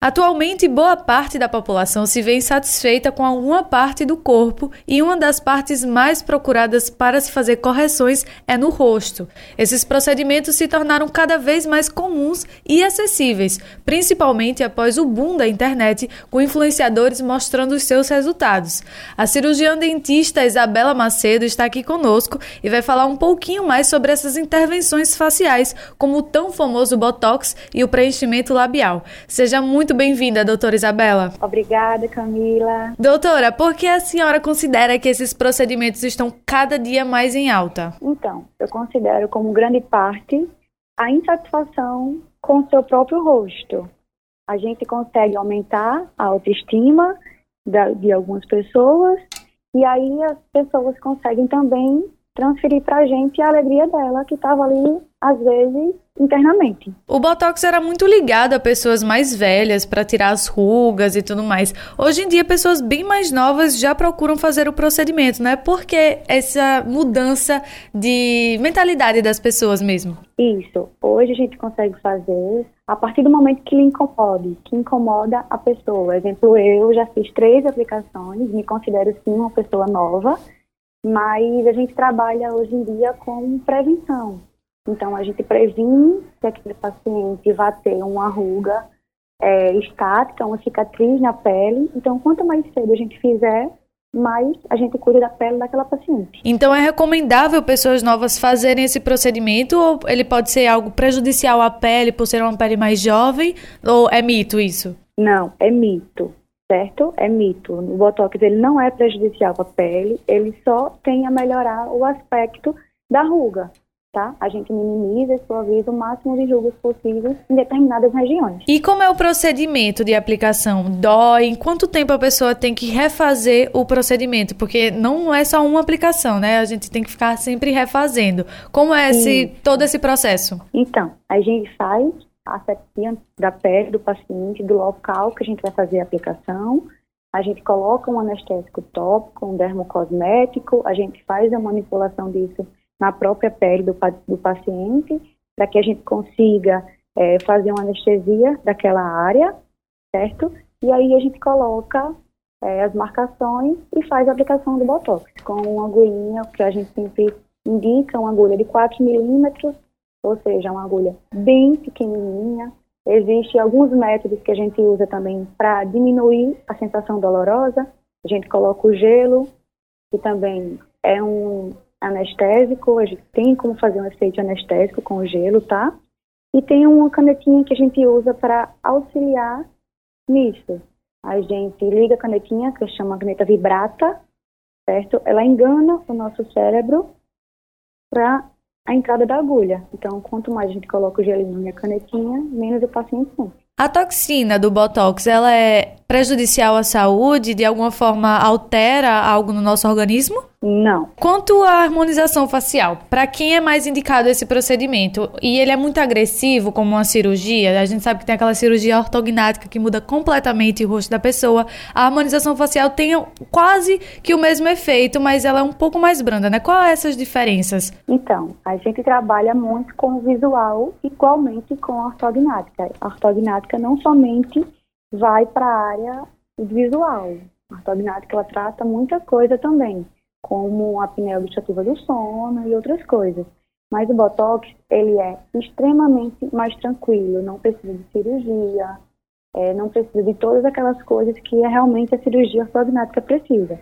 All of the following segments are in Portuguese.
Atualmente, boa parte da população se vê insatisfeita com alguma parte do corpo e uma das partes mais procuradas para se fazer correções é no rosto. Esses procedimentos se tornaram cada vez mais comuns e acessíveis, principalmente após o boom da internet, com influenciadores mostrando os seus resultados. A cirurgiã dentista Isabela Macedo está aqui conosco e vai falar um pouquinho mais sobre essas intervenções faciais, como o tão famoso Botox e o preenchimento labial. Seja muito muito bem-vinda, doutora Isabela. Obrigada, Camila. Doutora, por que a senhora considera que esses procedimentos estão cada dia mais em alta? Então, eu considero como grande parte a insatisfação com o seu próprio rosto. A gente consegue aumentar a autoestima de algumas pessoas e aí as pessoas conseguem também transferir para a gente a alegria dela que estava ali, às vezes, internamente. O Botox era muito ligado a pessoas mais velhas para tirar as rugas e tudo mais. Hoje em dia, pessoas bem mais novas já procuram fazer o procedimento, né? Porque essa mudança de mentalidade das pessoas mesmo. Isso. Hoje a gente consegue fazer a partir do momento que lhe incomode, que incomoda a pessoa. Exemplo, eu já fiz três aplicações, me considero sim uma pessoa nova mas a gente trabalha hoje em dia com prevenção. Então, a gente previne que aquele paciente vá ter uma ruga é, estática, uma cicatriz na pele. Então, quanto mais cedo a gente fizer, mais a gente cuida da pele daquela paciente. Então, é recomendável pessoas novas fazerem esse procedimento ou ele pode ser algo prejudicial à pele por ser uma pele mais jovem? Ou é mito isso? Não, é mito certo? É mito. O Botox ele não é prejudicial para a pele, ele só tem a melhorar o aspecto da ruga. Tá? A gente minimiza e suaviza o máximo de rugas possíveis em determinadas regiões. E como é o procedimento de aplicação? Dói? Em quanto tempo a pessoa tem que refazer o procedimento? Porque não é só uma aplicação, né? A gente tem que ficar sempre refazendo. Como é esse, todo esse processo? Então, a gente faz asepsia da pele do paciente, do local que a gente vai fazer a aplicação. A gente coloca um anestésico tópico, um dermocosmético, a gente faz a manipulação disso na própria pele do, do paciente, para que a gente consiga é, fazer uma anestesia daquela área, certo? E aí a gente coloca é, as marcações e faz a aplicação do Botox, com uma agulhinha, que a gente sempre indica, uma agulha de 4 milímetros, ou seja, uma agulha bem pequenininha. Existem alguns métodos que a gente usa também para diminuir a sensação dolorosa. A gente coloca o gelo, que também é um anestésico, a gente tem como fazer um efeito anestésico com o gelo, tá? E tem uma canetinha que a gente usa para auxiliar nisso. A gente liga a canetinha, que chama caneta vibrata, certo? Ela engana o nosso cérebro para a entrada da agulha. Então, quanto mais a gente coloca o gelinho na canetinha, menos o paciente sente. A toxina do Botox, ela é prejudicial à saúde? De alguma forma altera algo no nosso organismo? Não. Quanto à harmonização facial, para quem é mais indicado esse procedimento? E ele é muito agressivo, como uma cirurgia? A gente sabe que tem aquela cirurgia ortognática que muda completamente o rosto da pessoa. A harmonização facial tem quase que o mesmo efeito, mas ela é um pouco mais branda, né? Qual é essas diferenças? Então, a gente trabalha muito com o visual, igualmente com a ortognática. A ortognática não somente vai para a área visual. A ortognática ela trata muita coisa também como a apneia obstrutiva do sono e outras coisas. Mas o Botox, ele é extremamente mais tranquilo, não precisa de cirurgia, é, não precisa de todas aquelas coisas que é realmente a cirurgia ortognática precisa,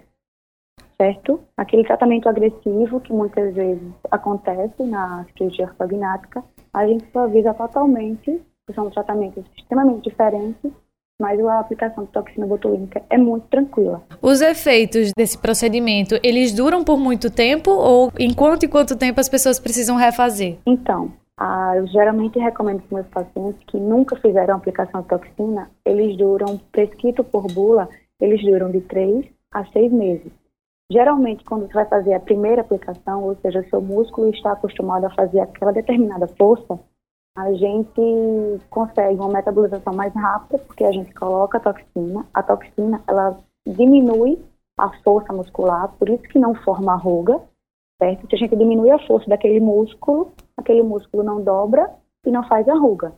certo? Aquele tratamento agressivo que muitas vezes acontece na cirurgia ortognática, a gente suaviza totalmente, são tratamentos extremamente diferentes mas a aplicação de toxina botulínica é muito tranquila. Os efeitos desse procedimento, eles duram por muito tempo ou em quanto e quanto tempo as pessoas precisam refazer? Então, ah, eu geralmente recomendo para meus pacientes que nunca fizeram aplicação de toxina, eles duram, prescrito por bula, eles duram de 3 a 6 meses. Geralmente, quando você vai fazer a primeira aplicação, ou seja, seu músculo está acostumado a fazer aquela determinada força, a gente consegue uma metabolização mais rápida porque a gente coloca a toxina. A toxina, ela diminui a força muscular, por isso que não forma ruga, certo? Se a gente diminui a força daquele músculo, aquele músculo não dobra e não faz a ruga.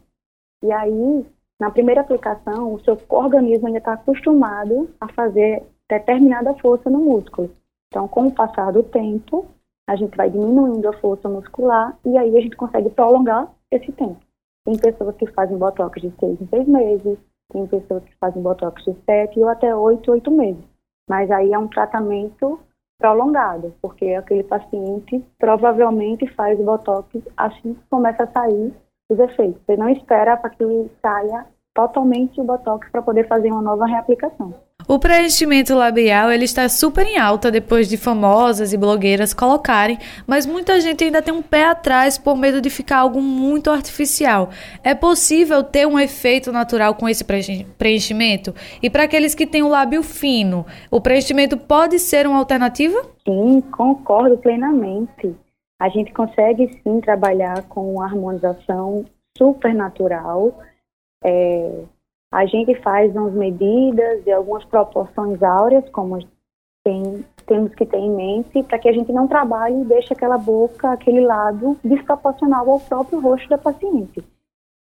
E aí, na primeira aplicação, o seu organismo ainda está acostumado a fazer determinada força no músculo. Então, com o passar do tempo, a gente vai diminuindo a força muscular e aí a gente consegue prolongar esse tempo. Tem pessoas que fazem botox de seis em seis meses, tem pessoas que fazem botox de sete ou até oito, oito meses. Mas aí é um tratamento prolongado, porque aquele paciente provavelmente faz o botox assim que começa a sair os efeitos. Você não espera para que saia totalmente o botox para poder fazer uma nova reaplicação. O preenchimento labial ele está super em alta depois de famosas e blogueiras colocarem, mas muita gente ainda tem um pé atrás por medo de ficar algo muito artificial. É possível ter um efeito natural com esse preenchimento? E para aqueles que têm o lábio fino, o preenchimento pode ser uma alternativa? Sim, concordo plenamente. A gente consegue sim trabalhar com harmonização super natural. É, a gente faz umas medidas e algumas proporções áureas, como tem, temos que ter em mente, para que a gente não trabalhe e deixe aquela boca, aquele lado desproporcional ao próprio rosto da paciente.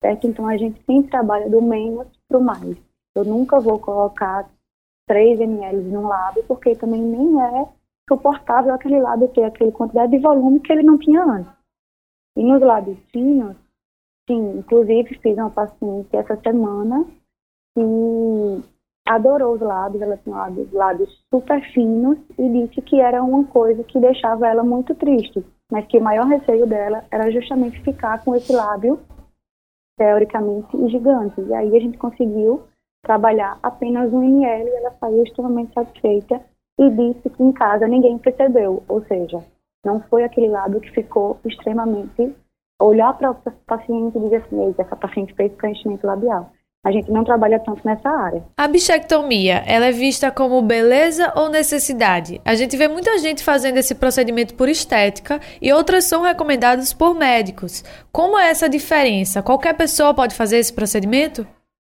Certo? Então a gente sempre trabalha do menos para o mais. Eu nunca vou colocar 3 ml no lábio, porque também nem é suportável aquele lábio ter aquela quantidade de volume que ele não tinha antes. E nos lábios finos, sim, inclusive fiz uma paciente essa semana que adorou os lábios, ela tinha lábios, lábios super finos e disse que era uma coisa que deixava ela muito triste, mas que o maior receio dela era justamente ficar com esse lábio teoricamente gigante. E aí a gente conseguiu trabalhar apenas um ml e ela saiu extremamente satisfeita e disse que em casa ninguém percebeu, ou seja, não foi aquele lábio que ficou extremamente olhar para o paciente e dizer assim, essa paciente fez preenchimento labial a gente não trabalha tanto nessa área. A bichectomia, ela é vista como beleza ou necessidade? A gente vê muita gente fazendo esse procedimento por estética e outras são recomendadas por médicos. Como é essa diferença? Qualquer pessoa pode fazer esse procedimento?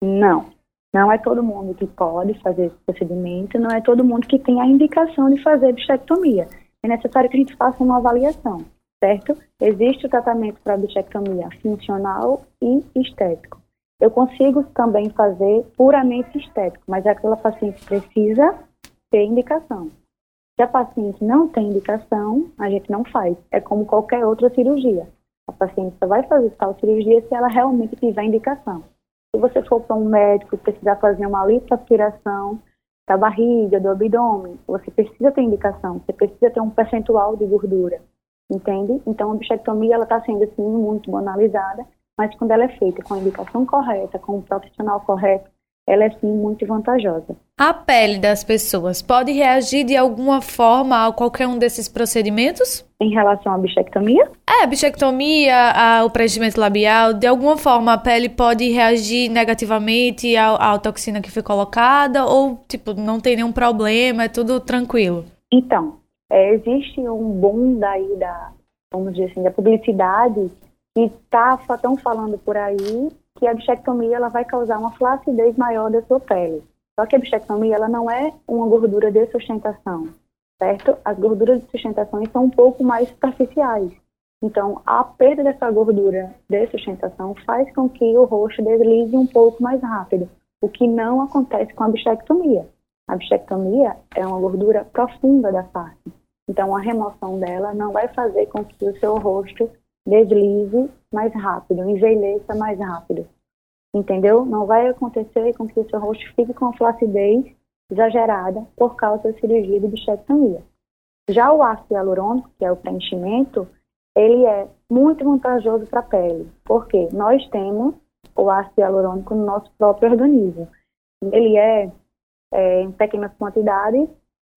Não. Não é todo mundo que pode fazer esse procedimento, não é todo mundo que tem a indicação de fazer bichectomia. É necessário que a gente faça uma avaliação, certo? Existe o tratamento para bichectomia funcional e estético. Eu consigo também fazer puramente estético, mas aquela paciente precisa ter indicação. Se a paciente não tem indicação, a gente não faz. É como qualquer outra cirurgia. A paciente só vai fazer tal cirurgia se ela realmente tiver indicação. Se você for para um médico precisar fazer uma lipoaspiração da barriga, do abdômen, você precisa ter indicação, você precisa ter um percentual de gordura, entende? Então a bichectomia ela está sendo assim muito banalizada mas quando ela é feita com a indicação correta, com o profissional correto, ela é sim muito vantajosa. A pele das pessoas pode reagir de alguma forma a qualquer um desses procedimentos? Em relação à bichectomia? É, a bichectomia, a, o preenchimento labial, de alguma forma a pele pode reagir negativamente à, à toxina que foi colocada ou, tipo, não tem nenhum problema, é tudo tranquilo? Então, é, existe um boom daí da, vamos dizer assim, da publicidade e tá, estão falando por aí que a bichectomia ela vai causar uma flacidez maior da sua pele. Só que a bichectomia ela não é uma gordura de sustentação, certo? As gorduras de sustentação são um pouco mais superficiais. Então, a perda dessa gordura de sustentação faz com que o rosto deslize um pouco mais rápido, o que não acontece com a bichectomia. A bichectomia é uma gordura profunda da face. Então, a remoção dela não vai fazer com que o seu rosto deslize mais rápido, envelheça mais rápido. Entendeu? Não vai acontecer com que o seu rosto fique com a flacidez exagerada por causa da cirurgia de bichectomia. Já o ácido hialurônico, que é o preenchimento, ele é muito vantajoso para a pele, porque nós temos o ácido hialurônico no nosso próprio organismo. Ele é, é em pequenas quantidades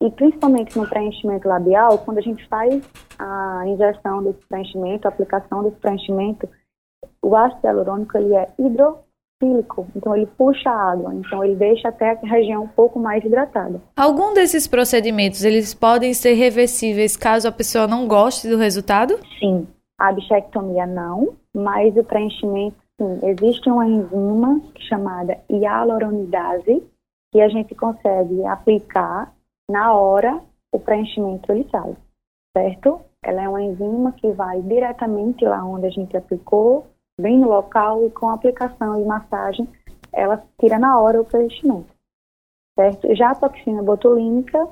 e principalmente no preenchimento labial, quando a gente faz a injeção desse preenchimento, a aplicação desse preenchimento, o ácido hialurônico ele é hidrofílico, então ele puxa a água, então ele deixa até a região um pouco mais hidratada. Algum desses procedimentos, eles podem ser reversíveis caso a pessoa não goste do resultado? Sim, a bichectomia não, mas o preenchimento sim. Existe uma enzima chamada hialuronidase que a gente consegue aplicar na hora o preenchimento ele sai, certo? Ela é uma enzima que vai diretamente lá onde a gente aplicou, bem no local e com aplicação e massagem, ela tira na hora o preenchimento, certo? Já a toxina botulínica,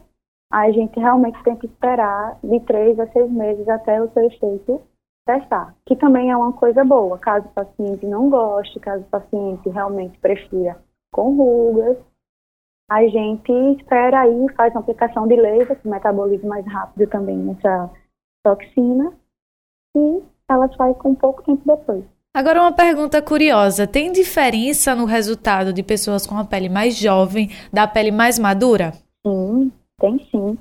a gente realmente tem que esperar de três a seis meses até o seu efeito testar, que também é uma coisa boa, caso o paciente não goste, caso o paciente realmente prefira com rugas, a gente espera aí, faz uma aplicação de laser, que metaboliza mais rápido também essa toxina, e ela sai com pouco tempo depois. Agora uma pergunta curiosa, tem diferença no resultado de pessoas com a pele mais jovem da pele mais madura? Sim, tem sim.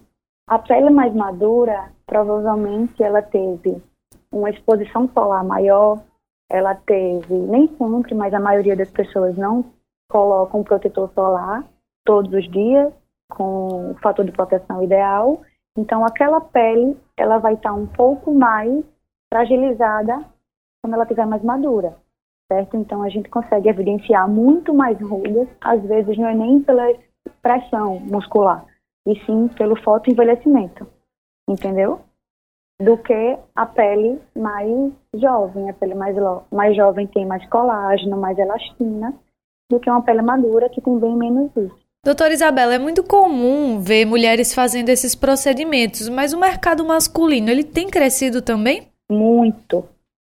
A pele mais madura, provavelmente ela teve uma exposição solar maior, ela teve, nem sempre, mas a maioria das pessoas não colocam protetor solar todos os dias, com o fator de proteção ideal. Então, aquela pele, ela vai estar um pouco mais fragilizada quando ela estiver mais madura, certo? Então, a gente consegue evidenciar muito mais rugas, às vezes não é nem pela pressão muscular, e sim pelo fotoenvelhecimento, entendeu? Do que a pele mais jovem. A pele mais, mais jovem tem mais colágeno, mais elastina, do que uma pele madura que tem bem menos isso. Doutora Isabela, é muito comum ver mulheres fazendo esses procedimentos, mas o mercado masculino, ele tem crescido também? Muito.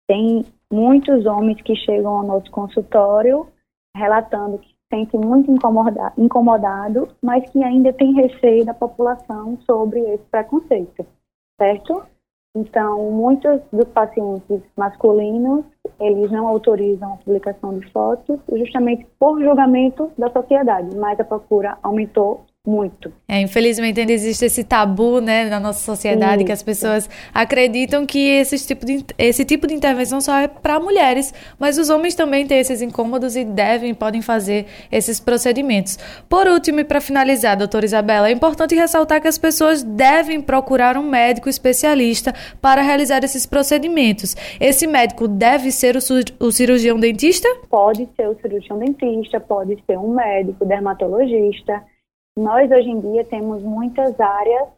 Tem muitos homens que chegam ao nosso consultório relatando que se sentem muito incomodado, incomodado, mas que ainda tem receio da população sobre esse preconceito, certo? Então, muitos dos pacientes masculinos, eles não autorizam a publicação de fotos justamente por julgamento da sociedade, mas a procura aumentou muito. É, infelizmente ainda existe esse tabu, né, na nossa sociedade, Isso. que as pessoas acreditam que esse tipo de, esse tipo de intervenção só é para mulheres, mas os homens também têm esses incômodos e devem, podem fazer esses procedimentos. Por último e para finalizar, doutora Isabela, é importante ressaltar que as pessoas devem procurar um médico especialista para realizar esses procedimentos. Esse médico deve ser o, o cirurgião dentista? Pode ser o cirurgião dentista, pode ser um médico dermatologista, nós, hoje em dia, temos muitas áreas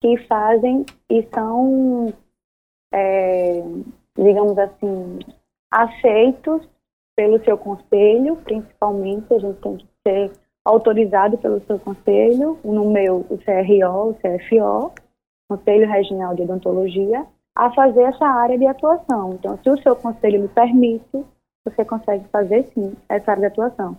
que fazem e são, é, digamos assim, aceitos pelo seu conselho, principalmente, a gente tem que ser autorizado pelo seu conselho, no meu, o CRO, o CFO, Conselho Regional de Odontologia, a fazer essa área de atuação. Então, se o seu conselho lhe permite, você consegue fazer sim essa área de atuação.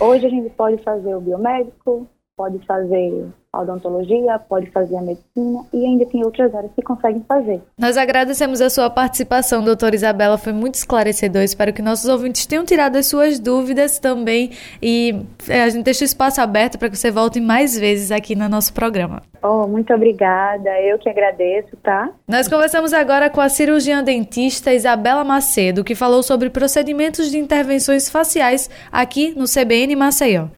Hoje a gente pode fazer o biomédico, pode fazer a odontologia, pode fazer a medicina e ainda tem outras áreas que conseguem fazer. Nós agradecemos a sua participação, doutora Isabela, foi muito esclarecedor. Espero que nossos ouvintes tenham tirado as suas dúvidas também e é, a gente deixa o espaço aberto para que você volte mais vezes aqui no nosso programa. Oh, muito obrigada, eu que agradeço, tá? Nós conversamos agora com a cirurgiã dentista Isabela Macedo, que falou sobre procedimentos de intervenções faciais aqui no CBN Maceió.